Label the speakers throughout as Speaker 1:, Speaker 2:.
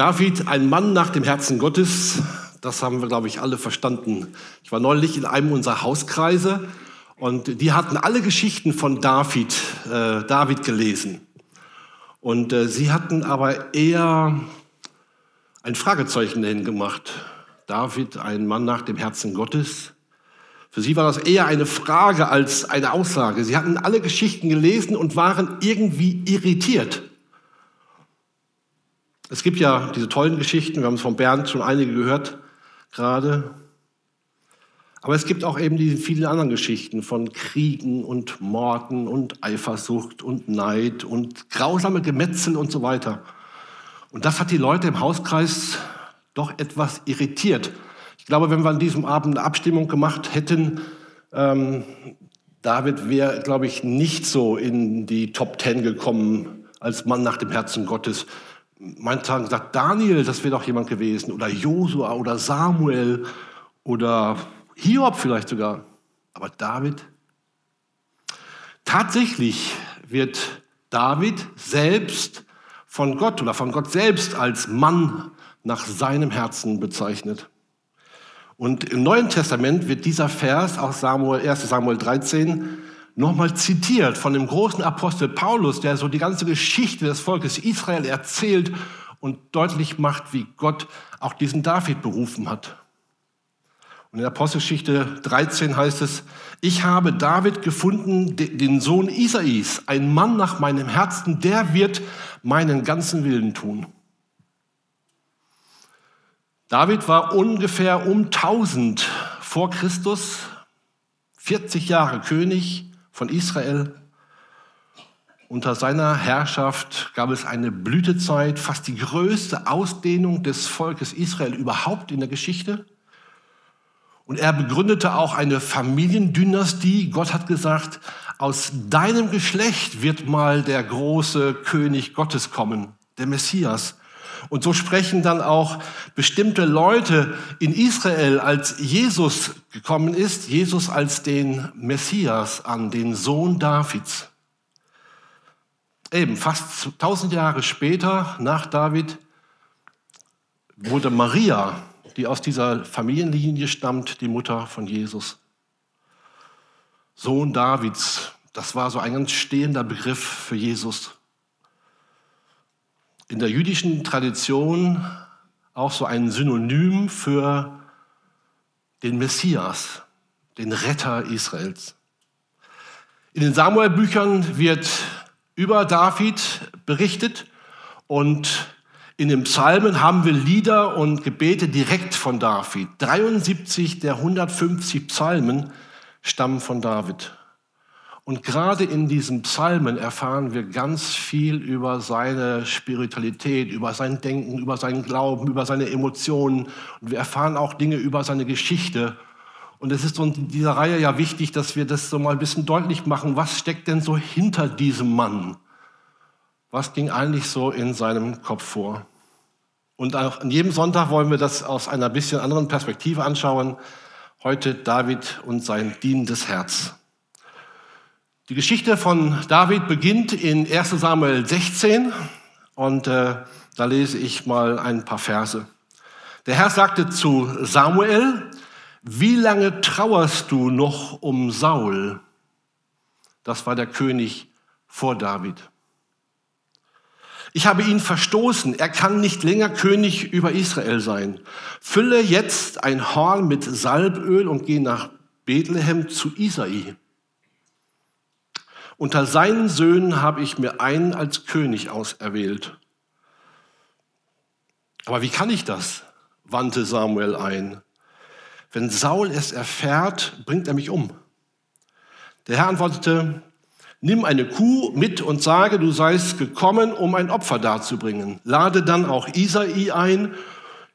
Speaker 1: David, ein Mann nach dem Herzen Gottes, das haben wir, glaube ich, alle verstanden. Ich war neulich in einem unserer Hauskreise und die hatten alle Geschichten von David, äh, David gelesen. Und äh, sie hatten aber eher ein Fragezeichen dahin gemacht. David, ein Mann nach dem Herzen Gottes. Für sie war das eher eine Frage als eine Aussage. Sie hatten alle Geschichten gelesen und waren irgendwie irritiert. Es gibt ja diese tollen Geschichten, wir haben es von Bernd schon einige gehört gerade. Aber es gibt auch eben diese vielen anderen Geschichten von Kriegen und Morden und Eifersucht und Neid und grausame Gemetzel und so weiter. Und das hat die Leute im Hauskreis doch etwas irritiert. Ich glaube, wenn wir an diesem Abend eine Abstimmung gemacht hätten, ähm, David wäre, glaube ich, nicht so in die Top Ten gekommen als Mann nach dem Herzen Gottes haben gesagt, Daniel, das wäre doch jemand gewesen, oder Josua oder Samuel oder Hiob vielleicht sogar. Aber David? Tatsächlich wird David selbst von Gott oder von Gott selbst als Mann nach seinem Herzen bezeichnet. Und im Neuen Testament wird dieser Vers aus Samuel, 1 Samuel 13 nochmal zitiert von dem großen Apostel Paulus, der so die ganze Geschichte des Volkes Israel erzählt und deutlich macht, wie Gott auch diesen David berufen hat. Und in der Apostelgeschichte 13 heißt es, ich habe David gefunden, den Sohn Isais, ein Mann nach meinem Herzen, der wird meinen ganzen Willen tun. David war ungefähr um 1000 vor Christus, 40 Jahre König, von Israel. Unter seiner Herrschaft gab es eine Blütezeit, fast die größte Ausdehnung des Volkes Israel überhaupt in der Geschichte. Und er begründete auch eine Familiendynastie. Gott hat gesagt, aus deinem Geschlecht wird mal der große König Gottes kommen, der Messias. Und so sprechen dann auch bestimmte Leute in Israel, als Jesus gekommen ist, Jesus als den Messias an, den Sohn Davids. Eben fast tausend Jahre später, nach David, wurde Maria, die aus dieser Familienlinie stammt, die Mutter von Jesus. Sohn Davids, das war so ein ganz stehender Begriff für Jesus in der jüdischen Tradition auch so ein Synonym für den Messias, den Retter Israels. In den Samuel-Büchern wird über David berichtet und in den Psalmen haben wir Lieder und Gebete direkt von David. 73 der 150 Psalmen stammen von David. Und gerade in diesen Psalmen erfahren wir ganz viel über seine Spiritualität, über sein Denken, über seinen Glauben, über seine Emotionen. Und wir erfahren auch Dinge über seine Geschichte. Und es ist so in dieser Reihe ja wichtig, dass wir das so mal ein bisschen deutlich machen. Was steckt denn so hinter diesem Mann? Was ging eigentlich so in seinem Kopf vor? Und auch an jedem Sonntag wollen wir das aus einer bisschen anderen Perspektive anschauen. Heute David und sein dienendes Herz. Die Geschichte von David beginnt in 1 Samuel 16 und äh, da lese ich mal ein paar Verse. Der Herr sagte zu Samuel, wie lange trauerst du noch um Saul? Das war der König vor David. Ich habe ihn verstoßen. Er kann nicht länger König über Israel sein. Fülle jetzt ein Horn mit Salböl und geh nach Bethlehem zu Isai unter seinen Söhnen habe ich mir einen als König auserwählt. Aber wie kann ich das? wandte Samuel ein. Wenn Saul es erfährt, bringt er mich um. Der Herr antwortete, nimm eine Kuh mit und sage, du seist gekommen, um ein Opfer darzubringen. Lade dann auch Isai ein.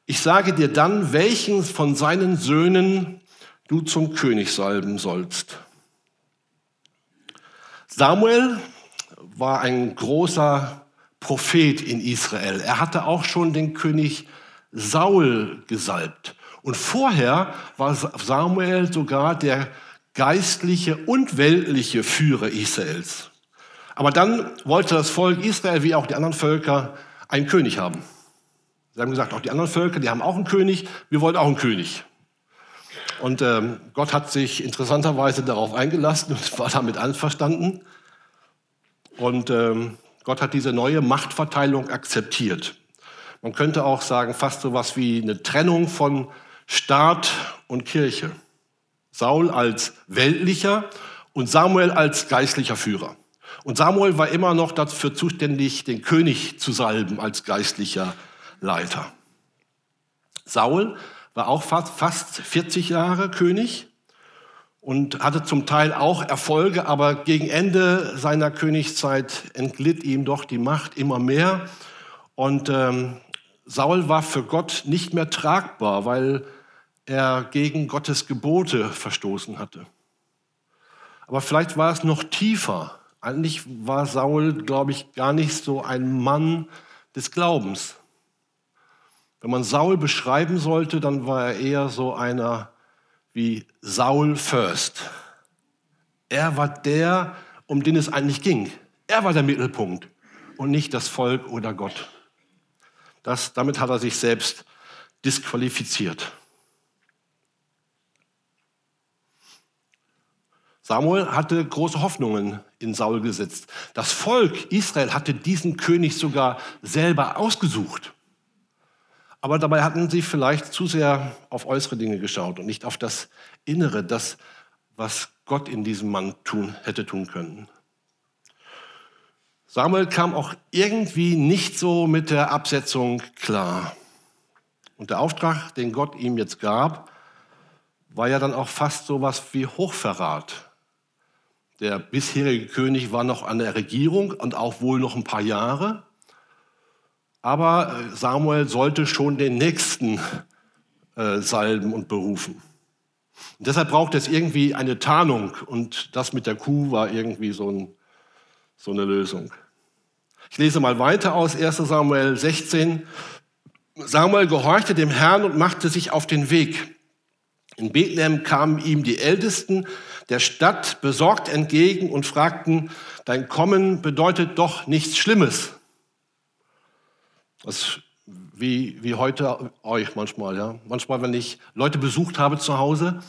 Speaker 1: Ich sage dir dann, welchen von seinen Söhnen du zum König salben sollst. Samuel war ein großer Prophet in Israel. Er hatte auch schon den König Saul gesalbt. Und vorher war Samuel sogar der geistliche und weltliche Führer Israels. Aber dann wollte das Volk Israel wie auch die anderen Völker einen König haben. Sie haben gesagt, auch die anderen Völker, die haben auch einen König, wir wollen auch einen König. Und ähm, Gott hat sich interessanterweise darauf eingelassen und war damit einverstanden. Und ähm, Gott hat diese neue Machtverteilung akzeptiert. Man könnte auch sagen, fast so was wie eine Trennung von Staat und Kirche. Saul als weltlicher und Samuel als geistlicher Führer. Und Samuel war immer noch dafür zuständig, den König zu salben als geistlicher Leiter. Saul war auch fast, fast 40 Jahre König und hatte zum Teil auch Erfolge, aber gegen Ende seiner Königszeit entglitt ihm doch die Macht immer mehr. Und ähm, Saul war für Gott nicht mehr tragbar, weil er gegen Gottes Gebote verstoßen hatte. Aber vielleicht war es noch tiefer. Eigentlich war Saul, glaube ich, gar nicht so ein Mann des Glaubens. Wenn man Saul beschreiben sollte, dann war er eher so einer wie Saul First. Er war der, um den es eigentlich ging. Er war der Mittelpunkt und nicht das Volk oder Gott. Das, damit hat er sich selbst disqualifiziert. Samuel hatte große Hoffnungen in Saul gesetzt. Das Volk Israel hatte diesen König sogar selber ausgesucht. Aber dabei hatten sie vielleicht zu sehr auf äußere Dinge geschaut und nicht auf das Innere, das, was Gott in diesem Mann tun, hätte tun können. Samuel kam auch irgendwie nicht so mit der Absetzung klar. Und der Auftrag, den Gott ihm jetzt gab, war ja dann auch fast so was wie Hochverrat. Der bisherige König war noch an der Regierung und auch wohl noch ein paar Jahre. Aber äh, Samuel sollte schon den Nächsten äh, salben und berufen. Und deshalb braucht es irgendwie eine Tarnung. Und das mit der Kuh war irgendwie so, ein, so eine Lösung. Ich lese mal weiter aus 1 Samuel 16. Samuel gehorchte dem Herrn und machte sich auf den Weg. In Bethlehem kamen ihm die Ältesten der Stadt besorgt entgegen und fragten, dein Kommen bedeutet doch nichts Schlimmes. Das wie, wie heute euch manchmal. Ja? Manchmal, wenn ich Leute besucht habe zu Hause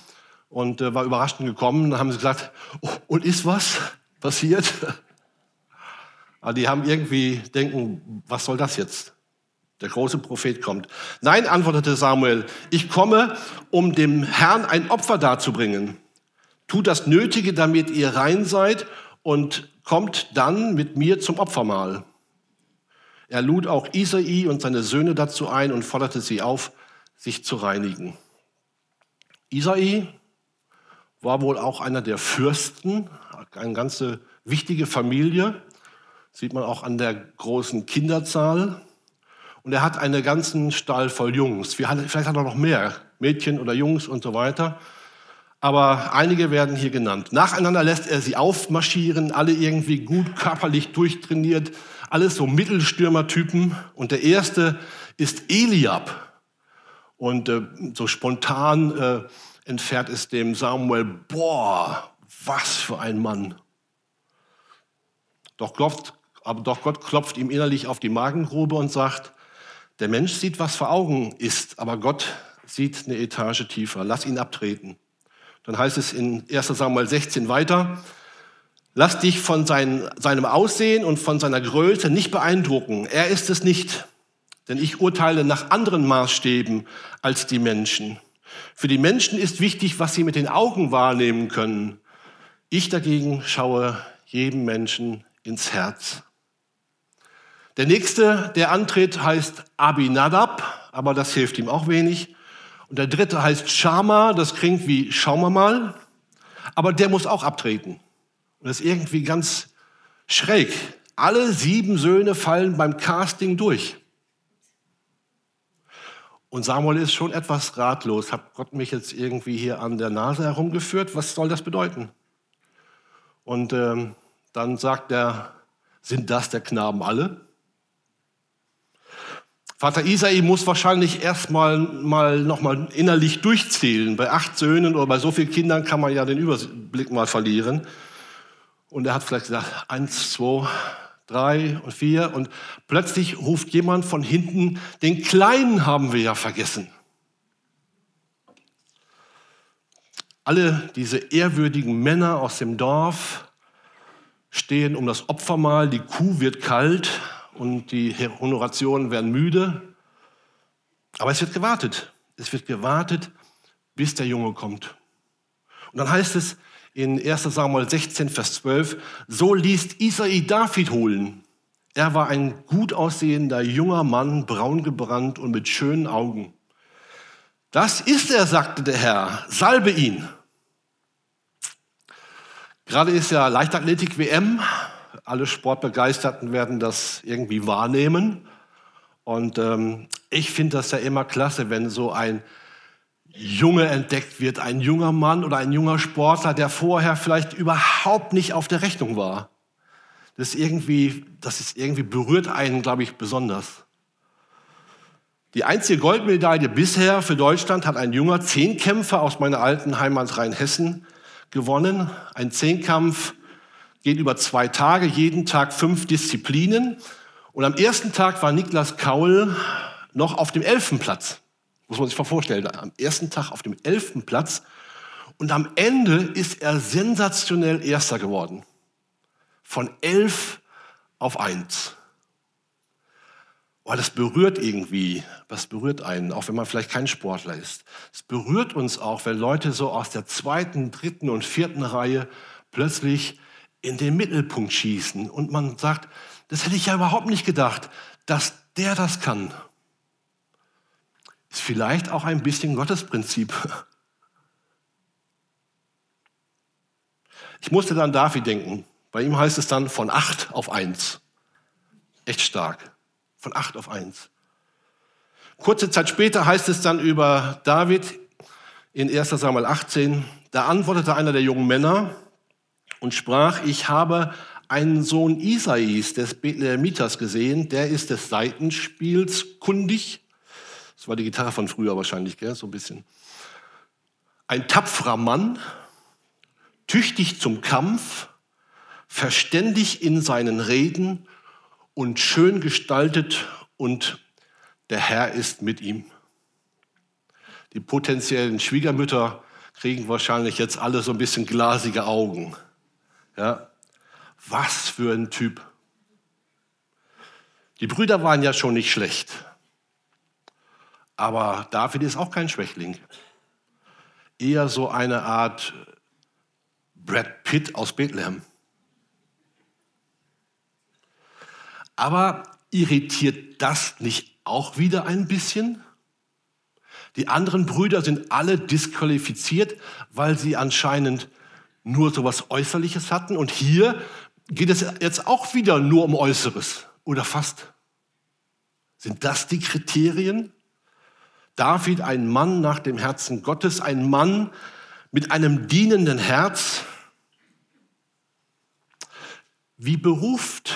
Speaker 1: und äh, war überraschend gekommen, dann haben sie gesagt, oh, und ist was passiert? Aber die haben irgendwie denken, was soll das jetzt? Der große Prophet kommt. Nein, antwortete Samuel, ich komme, um dem Herrn ein Opfer darzubringen. Tut das Nötige, damit ihr rein seid und kommt dann mit mir zum Opfermahl. Er lud auch Isai und seine Söhne dazu ein und forderte sie auf, sich zu reinigen. Isai war wohl auch einer der Fürsten, eine ganze wichtige Familie, sieht man auch an der großen Kinderzahl. Und er hat einen ganzen Stall voll Jungs. Vielleicht hat er noch mehr, Mädchen oder Jungs und so weiter aber einige werden hier genannt. Nacheinander lässt er sie aufmarschieren, alle irgendwie gut körperlich durchtrainiert, alles so Mittelstürmertypen. Und der erste ist Eliab. Und äh, so spontan äh, entfährt es dem Samuel, boah, was für ein Mann. Doch Gott, aber doch Gott klopft ihm innerlich auf die Magengrube und sagt, der Mensch sieht, was vor Augen ist, aber Gott sieht eine Etage tiefer. Lass ihn abtreten. Dann heißt es in 1 Samuel 16 weiter, lass dich von sein, seinem Aussehen und von seiner Größe nicht beeindrucken. Er ist es nicht, denn ich urteile nach anderen Maßstäben als die Menschen. Für die Menschen ist wichtig, was sie mit den Augen wahrnehmen können. Ich dagegen schaue jedem Menschen ins Herz. Der nächste, der antritt, heißt Abinadab, aber das hilft ihm auch wenig. Und der dritte heißt Shama, das klingt wie schauen wir mal, aber der muss auch abtreten. Und das ist irgendwie ganz schräg. Alle sieben Söhne fallen beim Casting durch. Und Samuel ist schon etwas ratlos. Hat Gott mich jetzt irgendwie hier an der Nase herumgeführt? Was soll das bedeuten? Und ähm, dann sagt er, sind das der Knaben alle? Vater Isai muss wahrscheinlich erstmal mal noch mal innerlich durchzählen. Bei acht Söhnen oder bei so vielen Kindern kann man ja den Überblick mal verlieren. Und er hat vielleicht gesagt, eins, zwei, drei und vier und plötzlich ruft jemand von hinten, den Kleinen haben wir ja vergessen. Alle diese ehrwürdigen Männer aus dem Dorf stehen um das Opfermahl, die Kuh wird kalt und die Honorationen werden müde. Aber es wird gewartet. Es wird gewartet, bis der Junge kommt. Und dann heißt es in 1 Samuel 16, Vers 12, so ließ Isai David holen. Er war ein gut aussehender junger Mann, braun gebrannt und mit schönen Augen. Das ist er, sagte der Herr, salbe ihn. Gerade ist ja Leichtathletik-WM. Alle Sportbegeisterten werden das irgendwie wahrnehmen. Und ähm, ich finde das ja immer klasse, wenn so ein Junge entdeckt wird, ein junger Mann oder ein junger Sportler, der vorher vielleicht überhaupt nicht auf der Rechnung war. Das ist irgendwie, das ist irgendwie berührt einen, glaube ich, besonders. Die einzige Goldmedaille bisher für Deutschland hat ein junger Zehnkämpfer aus meiner alten Heimat Rheinhessen gewonnen. Ein Zehnkampf geht über zwei Tage, jeden Tag fünf Disziplinen. Und am ersten Tag war Niklas Kaul noch auf dem Elfenplatz. Muss man sich mal vorstellen. Am ersten Tag auf dem Elfenplatz. Und am Ende ist er sensationell Erster geworden. Von elf auf eins. Oh, das berührt irgendwie, was berührt einen, auch wenn man vielleicht kein Sportler ist. Es berührt uns auch, wenn Leute so aus der zweiten, dritten und vierten Reihe plötzlich in den Mittelpunkt schießen und man sagt, das hätte ich ja überhaupt nicht gedacht, dass der das kann. Ist vielleicht auch ein bisschen Gottesprinzip. Ich musste dann David denken. Bei ihm heißt es dann von acht auf eins. Echt stark. Von acht auf eins. Kurze Zeit später heißt es dann über David in 1 Samuel 18, da antwortete einer der jungen Männer und sprach, ich habe einen Sohn Isais des Bethlehemitas gesehen, der ist des Seitenspiels kundig. Das war die Gitarre von früher wahrscheinlich, gell? so ein bisschen. Ein tapferer Mann, tüchtig zum Kampf, verständig in seinen Reden und schön gestaltet und der Herr ist mit ihm. Die potenziellen Schwiegermütter kriegen wahrscheinlich jetzt alle so ein bisschen glasige Augen. Ja, was für ein Typ. Die Brüder waren ja schon nicht schlecht. Aber David ist auch kein Schwächling. Eher so eine Art Brad Pitt aus Bethlehem. Aber irritiert das nicht auch wieder ein bisschen? Die anderen Brüder sind alle disqualifiziert, weil sie anscheinend nur so etwas Äußerliches hatten. Und hier geht es jetzt auch wieder nur um Äußeres oder fast. Sind das die Kriterien? David, ein Mann nach dem Herzen Gottes, ein Mann mit einem dienenden Herz. Wie beruft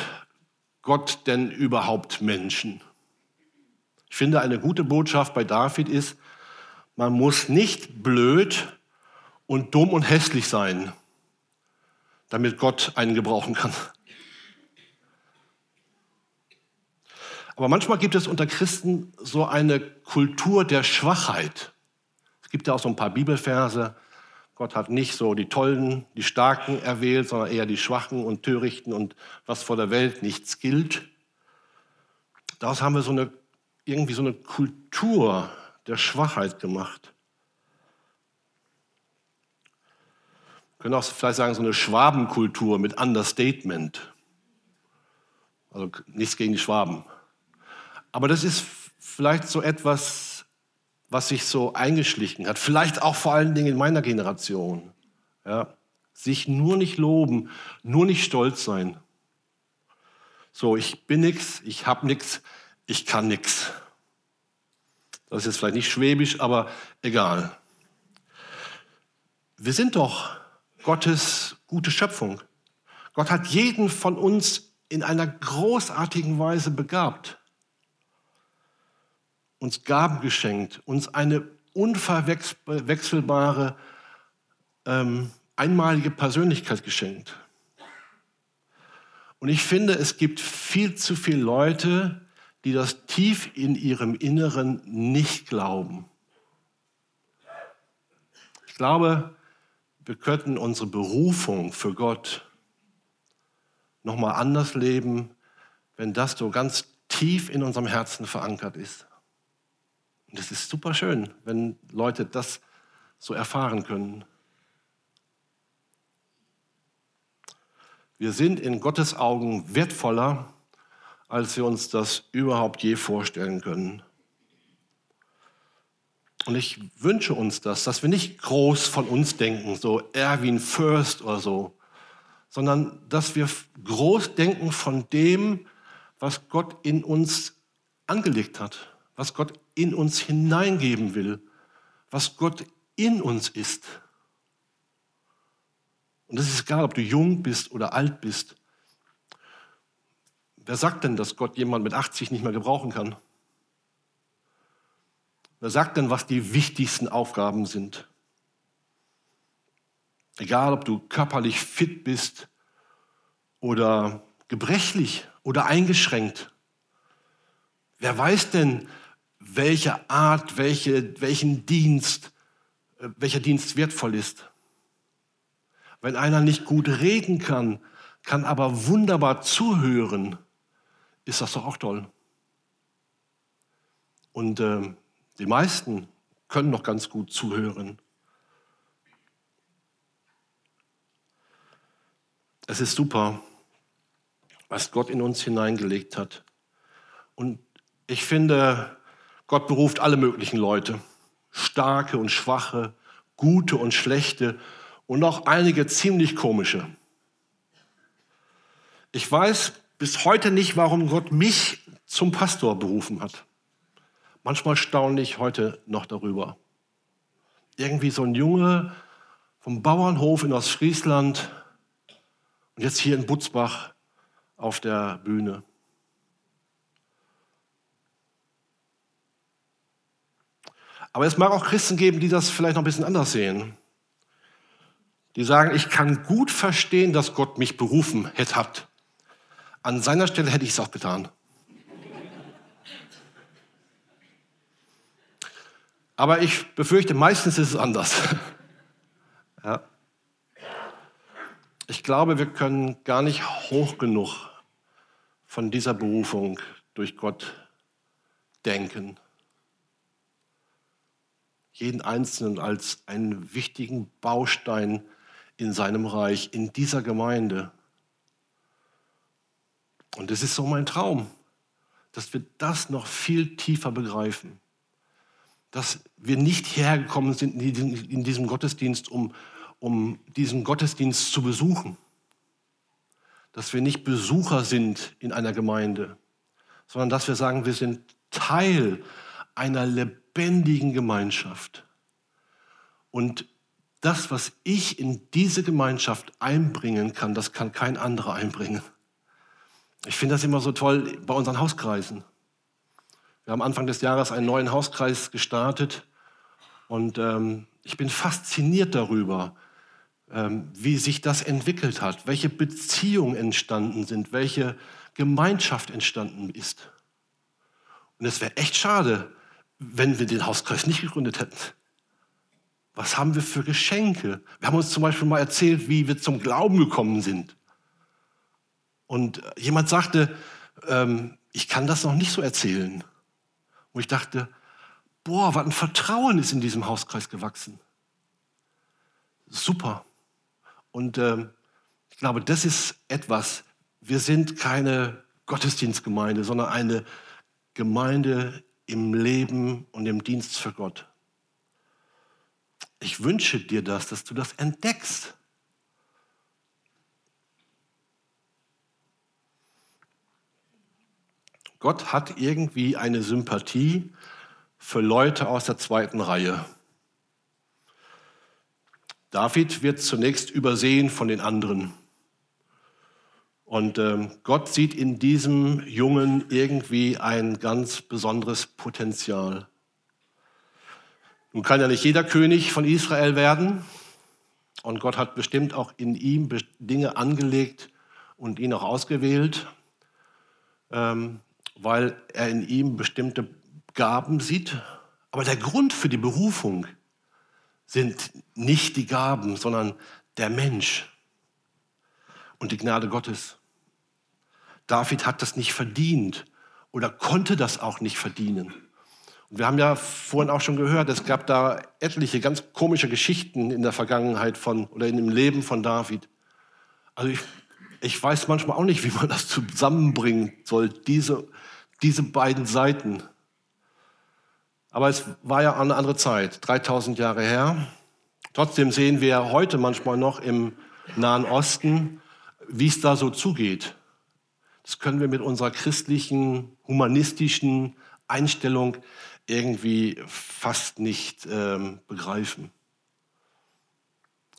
Speaker 1: Gott denn überhaupt Menschen? Ich finde, eine gute Botschaft bei David ist, man muss nicht blöd und dumm und hässlich sein, damit Gott einen gebrauchen kann. Aber manchmal gibt es unter Christen so eine Kultur der Schwachheit. Es gibt ja auch so ein paar Bibelverse. Gott hat nicht so die Tollen, die Starken erwählt, sondern eher die Schwachen und Törichten und was vor der Welt nichts gilt. Daraus haben wir so eine, irgendwie so eine Kultur der Schwachheit gemacht. Wir können auch vielleicht sagen, so eine Schwabenkultur mit Understatement. Also nichts gegen die Schwaben. Aber das ist vielleicht so etwas, was sich so eingeschlichen hat. Vielleicht auch vor allen Dingen in meiner Generation. Ja. Sich nur nicht loben, nur nicht stolz sein. So, ich bin nichts, ich habe nichts, ich kann nichts. Das ist jetzt vielleicht nicht schwäbisch, aber egal. Wir sind doch Gottes gute Schöpfung. Gott hat jeden von uns in einer großartigen Weise begabt uns Gaben geschenkt, uns eine unverwechselbare, ähm, einmalige Persönlichkeit geschenkt. Und ich finde, es gibt viel zu viele Leute, die das tief in ihrem Inneren nicht glauben. Ich glaube, wir könnten unsere Berufung für Gott nochmal anders leben, wenn das so ganz tief in unserem Herzen verankert ist. Und es ist super schön, wenn Leute das so erfahren können. Wir sind in Gottes Augen wertvoller, als wir uns das überhaupt je vorstellen können. Und ich wünsche uns das, dass wir nicht groß von uns denken, so Erwin First oder so, sondern dass wir groß denken von dem, was Gott in uns angelegt hat, was Gott in uns hineingeben will, was Gott in uns ist. Und es ist egal, ob du jung bist oder alt bist. Wer sagt denn, dass Gott jemand mit 80 nicht mehr gebrauchen kann? Wer sagt denn, was die wichtigsten Aufgaben sind? Egal, ob du körperlich fit bist oder gebrechlich oder eingeschränkt. Wer weiß denn, welche Art, welche, welchen Dienst, äh, welcher Dienst wertvoll ist? Wenn einer nicht gut reden kann, kann aber wunderbar zuhören, ist das doch auch toll. Und äh, die meisten können noch ganz gut zuhören. Es ist super, was Gott in uns hineingelegt hat. Und ich finde, Gott beruft alle möglichen Leute, starke und schwache, gute und schlechte und auch einige ziemlich komische. Ich weiß bis heute nicht, warum Gott mich zum Pastor berufen hat. Manchmal staune ich heute noch darüber. Irgendwie so ein Junge vom Bauernhof in Ostfriesland und jetzt hier in Butzbach auf der Bühne. Aber es mag auch Christen geben, die das vielleicht noch ein bisschen anders sehen. Die sagen, ich kann gut verstehen, dass Gott mich berufen hat. An seiner Stelle hätte ich es auch getan. Aber ich befürchte, meistens ist es anders. ja. Ich glaube, wir können gar nicht hoch genug von dieser Berufung durch Gott denken. Jeden Einzelnen als einen wichtigen Baustein in seinem Reich, in dieser Gemeinde. Und es ist so mein Traum, dass wir das noch viel tiefer begreifen dass wir nicht hergekommen sind in diesem Gottesdienst, um, um diesen Gottesdienst zu besuchen. Dass wir nicht Besucher sind in einer Gemeinde, sondern dass wir sagen, wir sind Teil einer lebendigen Gemeinschaft. Und das, was ich in diese Gemeinschaft einbringen kann, das kann kein anderer einbringen. Ich finde das immer so toll bei unseren Hauskreisen. Wir haben Anfang des Jahres einen neuen Hauskreis gestartet und ähm, ich bin fasziniert darüber, ähm, wie sich das entwickelt hat, welche Beziehungen entstanden sind, welche Gemeinschaft entstanden ist. Und es wäre echt schade, wenn wir den Hauskreis nicht gegründet hätten. Was haben wir für Geschenke? Wir haben uns zum Beispiel mal erzählt, wie wir zum Glauben gekommen sind. Und jemand sagte, ähm, ich kann das noch nicht so erzählen. Wo ich dachte, boah, was ein Vertrauen ist in diesem Hauskreis gewachsen. Super. Und äh, ich glaube, das ist etwas, wir sind keine Gottesdienstgemeinde, sondern eine Gemeinde im Leben und im Dienst für Gott. Ich wünsche dir das, dass du das entdeckst. Gott hat irgendwie eine Sympathie für Leute aus der zweiten Reihe. David wird zunächst übersehen von den anderen. Und äh, Gott sieht in diesem Jungen irgendwie ein ganz besonderes Potenzial. Nun kann ja nicht jeder König von Israel werden. Und Gott hat bestimmt auch in ihm Dinge angelegt, und ihn auch ausgewählt, ähm, weil er in ihm bestimmte Gaben sieht. Aber der Grund für die Berufung sind nicht die Gaben, sondern der Mensch und die Gnade Gottes. David hat das nicht verdient oder konnte das auch nicht verdienen. Und wir haben ja vorhin auch schon gehört, es gab da etliche ganz komische Geschichten in der Vergangenheit von oder in dem Leben von David. Also ich, ich weiß manchmal auch nicht, wie man das zusammenbringen soll, diese, diese beiden Seiten. Aber es war ja eine andere Zeit, 3000 Jahre her. Trotzdem sehen wir heute manchmal noch im Nahen Osten, wie es da so zugeht. Das können wir mit unserer christlichen, humanistischen Einstellung irgendwie fast nicht ähm, begreifen.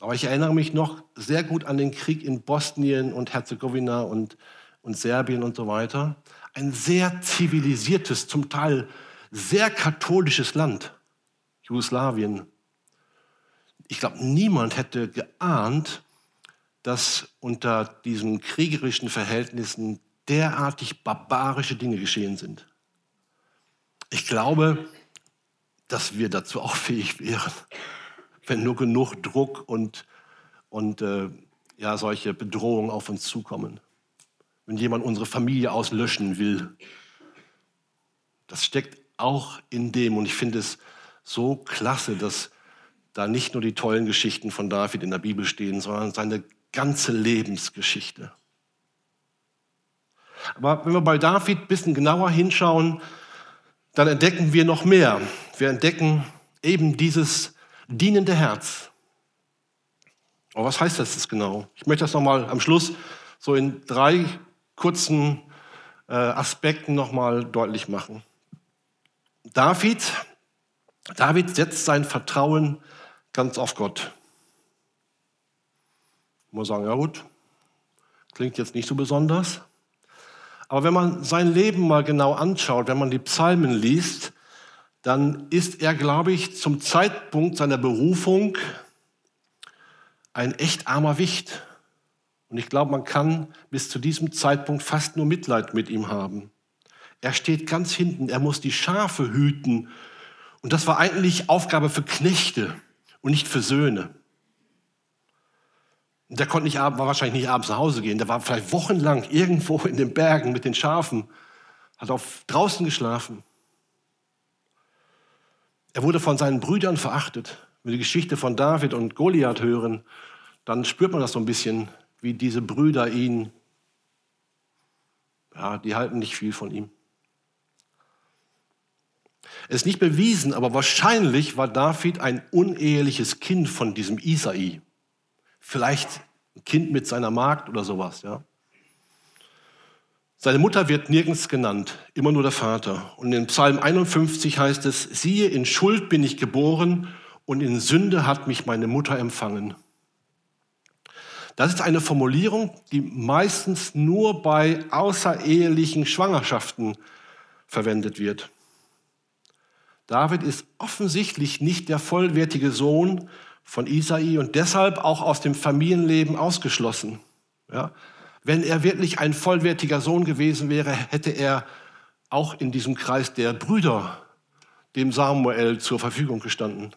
Speaker 1: Aber ich erinnere mich noch sehr gut an den Krieg in Bosnien und Herzegowina und, und Serbien und so weiter. Ein sehr zivilisiertes, zum Teil sehr katholisches Land, Jugoslawien. Ich glaube, niemand hätte geahnt, dass unter diesen kriegerischen Verhältnissen derartig barbarische Dinge geschehen sind. Ich glaube, dass wir dazu auch fähig wären, wenn nur genug Druck und, und äh, ja, solche Bedrohungen auf uns zukommen. Wenn jemand unsere Familie auslöschen will. Das steckt auch in dem. Und ich finde es so klasse, dass da nicht nur die tollen Geschichten von David in der Bibel stehen, sondern seine ganze Lebensgeschichte. Aber wenn wir bei David ein bisschen genauer hinschauen, dann entdecken wir noch mehr. Wir entdecken eben dieses dienende Herz. Aber was heißt das jetzt genau? Ich möchte das nochmal am Schluss so in drei kurzen äh, Aspekten nochmal deutlich machen. David, David setzt sein Vertrauen ganz auf Gott. Ich muss sagen, ja gut, klingt jetzt nicht so besonders. Aber wenn man sein Leben mal genau anschaut, wenn man die Psalmen liest, dann ist er, glaube ich, zum Zeitpunkt seiner Berufung ein echt armer Wicht. Und ich glaube, man kann bis zu diesem Zeitpunkt fast nur Mitleid mit ihm haben. Er steht ganz hinten, er muss die Schafe hüten. Und das war eigentlich Aufgabe für Knechte und nicht für Söhne. Der konnte nicht, war wahrscheinlich nicht abends nach Hause gehen. Der war vielleicht wochenlang irgendwo in den Bergen mit den Schafen, hat auf draußen geschlafen. Er wurde von seinen Brüdern verachtet. Wenn wir die Geschichte von David und Goliath hören, dann spürt man das so ein bisschen, wie diese Brüder ihn, ja, die halten nicht viel von ihm. Es ist nicht bewiesen, aber wahrscheinlich war David ein uneheliches Kind von diesem Isai. Vielleicht ein Kind mit seiner Magd oder sowas, ja. Seine Mutter wird nirgends genannt, immer nur der Vater. Und in Psalm 51 heißt es, siehe, in Schuld bin ich geboren und in Sünde hat mich meine Mutter empfangen. Das ist eine Formulierung, die meistens nur bei außerehelichen Schwangerschaften verwendet wird. David ist offensichtlich nicht der vollwertige Sohn von Isai und deshalb auch aus dem Familienleben ausgeschlossen. Ja? Wenn er wirklich ein vollwertiger Sohn gewesen wäre, hätte er auch in diesem Kreis der Brüder dem Samuel zur Verfügung gestanden.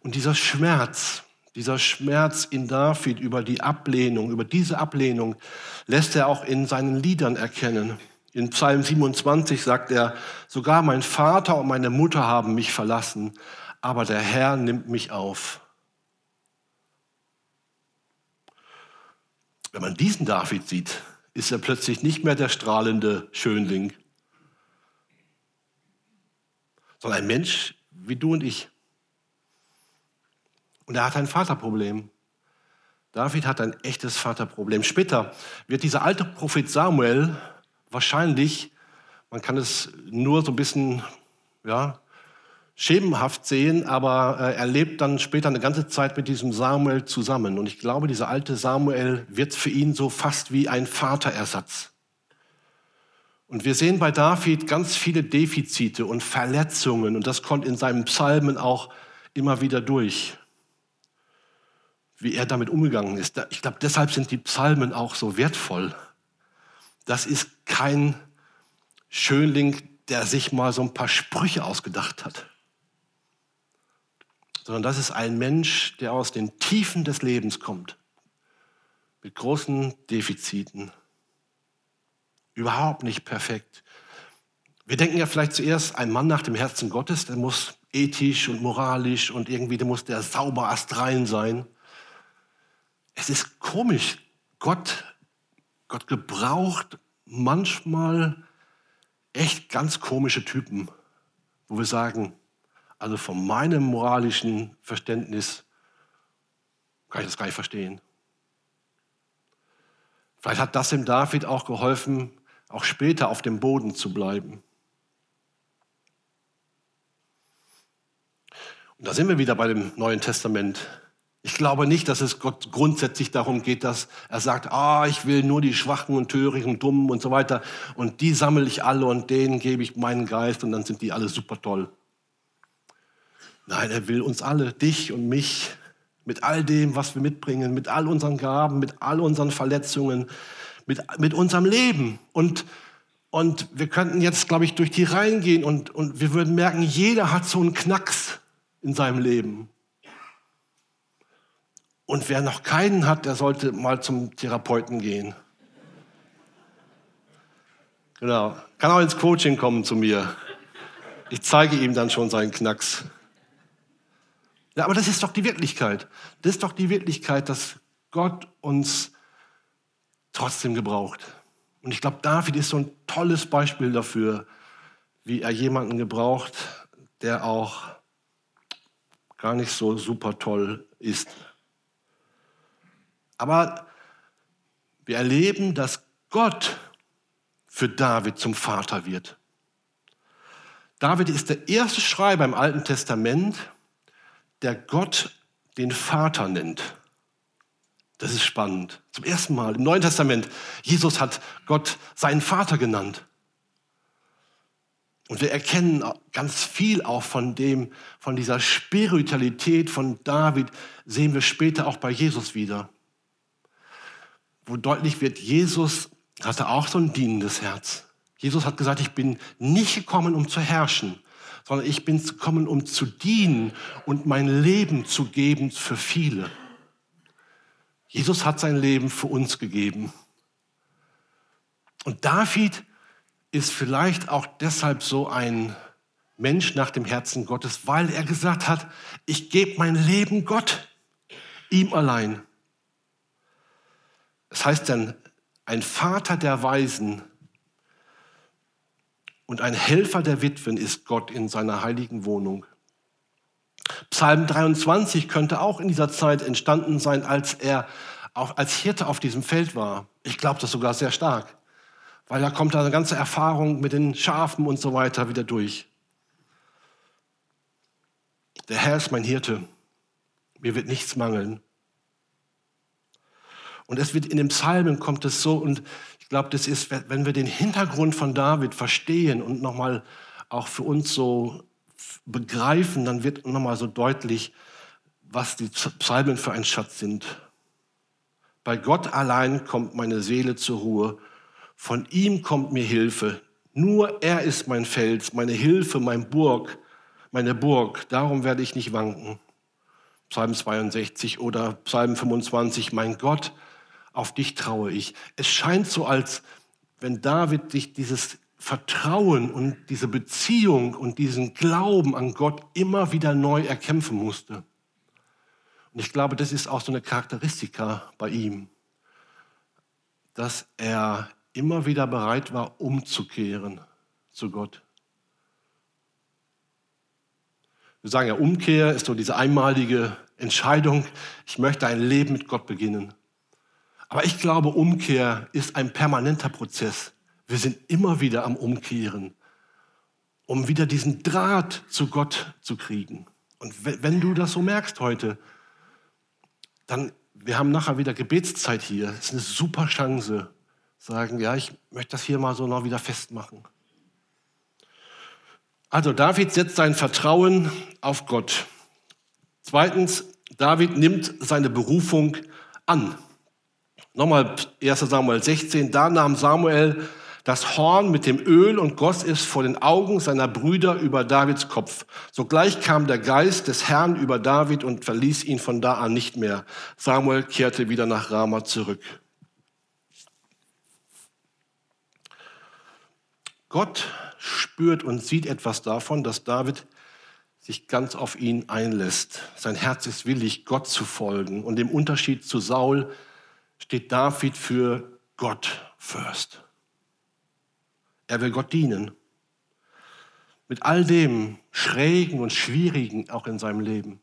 Speaker 1: Und dieser Schmerz, dieser Schmerz in David über die Ablehnung, über diese Ablehnung, lässt er auch in seinen Liedern erkennen. In Psalm 27 sagt er, sogar mein Vater und meine Mutter haben mich verlassen, aber der Herr nimmt mich auf. Wenn man diesen David sieht, ist er plötzlich nicht mehr der strahlende Schönling, sondern ein Mensch wie du und ich. Und er hat ein Vaterproblem. David hat ein echtes Vaterproblem. Später wird dieser alte Prophet Samuel wahrscheinlich, man kann es nur so ein bisschen ja, schemenhaft sehen, aber äh, er lebt dann später eine ganze Zeit mit diesem Samuel zusammen. Und ich glaube, dieser alte Samuel wird für ihn so fast wie ein Vaterersatz. Und wir sehen bei David ganz viele Defizite und Verletzungen und das kommt in seinen Psalmen auch immer wieder durch. wie er damit umgegangen ist. Ich glaube, deshalb sind die Psalmen auch so wertvoll. Das ist kein Schönling, der sich mal so ein paar Sprüche ausgedacht hat, sondern das ist ein Mensch, der aus den Tiefen des Lebens kommt, mit großen Defiziten, überhaupt nicht perfekt. Wir denken ja vielleicht zuerst, ein Mann nach dem Herzen Gottes, der muss ethisch und moralisch und irgendwie, der muss der sauber astrein sein. Es ist komisch. Gott, Gott gebraucht manchmal echt ganz komische Typen, wo wir sagen, also von meinem moralischen Verständnis kann ich das gar nicht verstehen. Vielleicht hat das dem David auch geholfen, auch später auf dem Boden zu bleiben. Und da sind wir wieder bei dem Neuen Testament. Ich glaube nicht, dass es Gott grundsätzlich darum geht, dass er sagt, ah, ich will nur die Schwachen und Törigen und Dummen und so weiter und die sammle ich alle und denen gebe ich meinen Geist und dann sind die alle super toll. Nein, er will uns alle, dich und mich, mit all dem, was wir mitbringen, mit all unseren Gaben, mit all unseren Verletzungen, mit, mit unserem Leben. Und, und wir könnten jetzt, glaube ich, durch die Reihen gehen und, und wir würden merken, jeder hat so einen Knacks in seinem Leben. Und wer noch keinen hat, der sollte mal zum Therapeuten gehen. Genau. Kann auch ins Coaching kommen zu mir. Ich zeige ihm dann schon seinen Knacks. Ja, aber das ist doch die Wirklichkeit. Das ist doch die Wirklichkeit, dass Gott uns trotzdem gebraucht. Und ich glaube, David ist so ein tolles Beispiel dafür, wie er jemanden gebraucht, der auch gar nicht so super toll ist. Aber wir erleben, dass Gott für David zum Vater wird. David ist der erste Schreiber im Alten Testament, der Gott den Vater nennt. Das ist spannend. Zum ersten Mal im Neuen Testament. Jesus hat Gott seinen Vater genannt. Und wir erkennen ganz viel auch von dem, von dieser Spiritualität von David, sehen wir später auch bei Jesus wieder wo deutlich wird, Jesus hatte auch so ein dienendes Herz. Jesus hat gesagt, ich bin nicht gekommen, um zu herrschen, sondern ich bin gekommen, um zu dienen und mein Leben zu geben für viele. Jesus hat sein Leben für uns gegeben. Und David ist vielleicht auch deshalb so ein Mensch nach dem Herzen Gottes, weil er gesagt hat, ich gebe mein Leben Gott, ihm allein. Das heißt dann, ein Vater der Weisen und ein Helfer der Witwen ist Gott in seiner heiligen Wohnung. Psalm 23 könnte auch in dieser Zeit entstanden sein, als er auch als Hirte auf diesem Feld war. Ich glaube das sogar sehr stark, weil da kommt eine ganze Erfahrung mit den Schafen und so weiter wieder durch. Der Herr ist mein Hirte, mir wird nichts mangeln. Und es wird in den Psalmen kommt es so, und ich glaube, das ist, wenn wir den Hintergrund von David verstehen und nochmal auch für uns so begreifen, dann wird nochmal so deutlich, was die Psalmen für ein Schatz sind. Bei Gott allein kommt meine Seele zur Ruhe. Von ihm kommt mir Hilfe. Nur er ist mein Fels, meine Hilfe, mein Burg, meine Burg. Darum werde ich nicht wanken. Psalm 62 oder Psalm 25. Mein Gott, auf dich traue ich. Es scheint so, als wenn David sich dieses Vertrauen und diese Beziehung und diesen Glauben an Gott immer wieder neu erkämpfen musste. Und ich glaube, das ist auch so eine Charakteristika bei ihm, dass er immer wieder bereit war, umzukehren zu Gott. Wir sagen ja, Umkehr ist so diese einmalige Entscheidung, ich möchte ein Leben mit Gott beginnen. Aber ich glaube, Umkehr ist ein permanenter Prozess. Wir sind immer wieder am Umkehren, um wieder diesen Draht zu Gott zu kriegen. Und wenn du das so merkst heute, dann, wir haben nachher wieder Gebetszeit hier. Das ist eine super Chance. Sagen, ja, ich möchte das hier mal so noch wieder festmachen. Also David setzt sein Vertrauen auf Gott. Zweitens, David nimmt seine Berufung an. Nochmal 1 Samuel 16, da nahm Samuel das Horn mit dem Öl und goss es vor den Augen seiner Brüder über Davids Kopf. Sogleich kam der Geist des Herrn über David und verließ ihn von da an nicht mehr. Samuel kehrte wieder nach Rama zurück. Gott spürt und sieht etwas davon, dass David sich ganz auf ihn einlässt. Sein Herz ist willig, Gott zu folgen. Und im Unterschied zu Saul steht David für Gott first. Er will Gott dienen. Mit all dem Schrägen und Schwierigen auch in seinem Leben.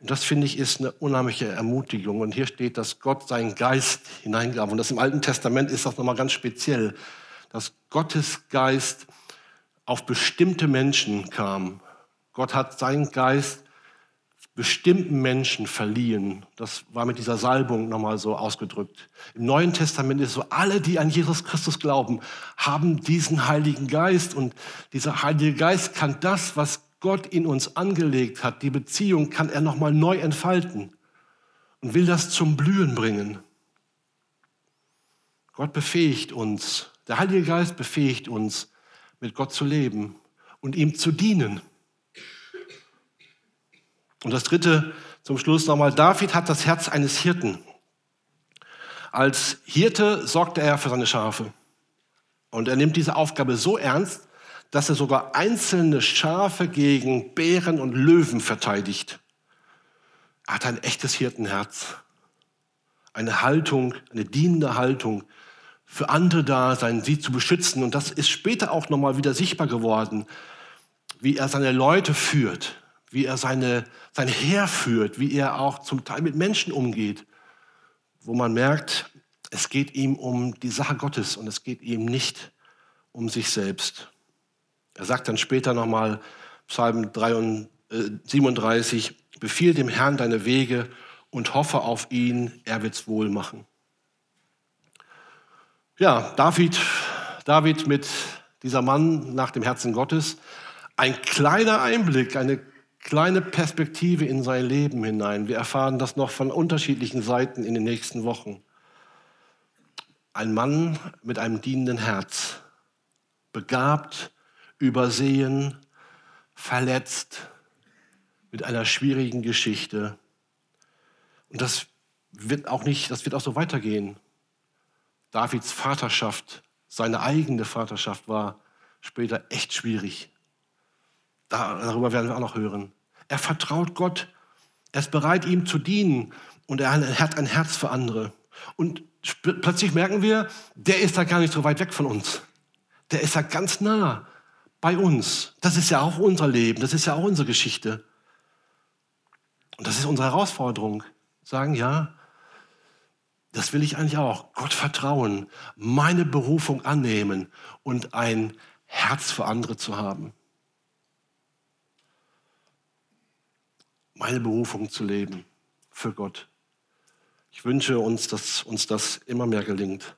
Speaker 1: Und das finde ich ist eine unheimliche Ermutigung. Und hier steht, dass Gott seinen Geist hineingab. Und das im Alten Testament ist das nochmal ganz speziell, dass Gottes Geist auf bestimmte Menschen kam. Gott hat seinen Geist bestimmten Menschen verliehen. Das war mit dieser Salbung nochmal so ausgedrückt. Im Neuen Testament ist so, alle, die an Jesus Christus glauben, haben diesen Heiligen Geist. Und dieser Heilige Geist kann das, was Gott in uns angelegt hat, die Beziehung, kann er nochmal neu entfalten und will das zum Blühen bringen. Gott befähigt uns, der Heilige Geist befähigt uns, mit Gott zu leben und ihm zu dienen. Und das dritte zum Schluss nochmal, David hat das Herz eines Hirten. Als Hirte sorgte er für seine Schafe. Und er nimmt diese Aufgabe so ernst, dass er sogar einzelne Schafe gegen Bären und Löwen verteidigt. Er hat ein echtes Hirtenherz. Eine Haltung, eine dienende Haltung, für andere da sein, sie zu beschützen. Und das ist später auch nochmal wieder sichtbar geworden, wie er seine Leute führt, wie er seine, sein Heer führt, wie er auch zum Teil mit Menschen umgeht, wo man merkt, es geht ihm um die Sache Gottes und es geht ihm nicht um sich selbst. Er sagt dann später nochmal, Psalm 37, befiehl dem Herrn deine Wege und hoffe auf ihn, er wird's wohl machen. Ja, David, David mit dieser Mann nach dem Herzen Gottes, ein kleiner Einblick, eine kleine Perspektive in sein Leben hinein. Wir erfahren das noch von unterschiedlichen Seiten in den nächsten Wochen. Ein Mann mit einem dienenden Herz, begabt, übersehen, verletzt, mit einer schwierigen Geschichte. Und das wird auch nicht, das wird auch so weitergehen. Davids Vaterschaft, seine eigene Vaterschaft war später echt schwierig. Darüber werden wir auch noch hören. Er vertraut Gott. Er ist bereit, ihm zu dienen. Und er hat ein Herz für andere. Und plötzlich merken wir, der ist da gar nicht so weit weg von uns. Der ist da ganz nah bei uns. Das ist ja auch unser Leben. Das ist ja auch unsere Geschichte. Und das ist unsere Herausforderung. Sagen, ja, das will ich eigentlich auch. Gott vertrauen, meine Berufung annehmen und ein Herz für andere zu haben. Meine Berufung zu leben für Gott. Ich wünsche uns, dass uns das immer mehr gelingt.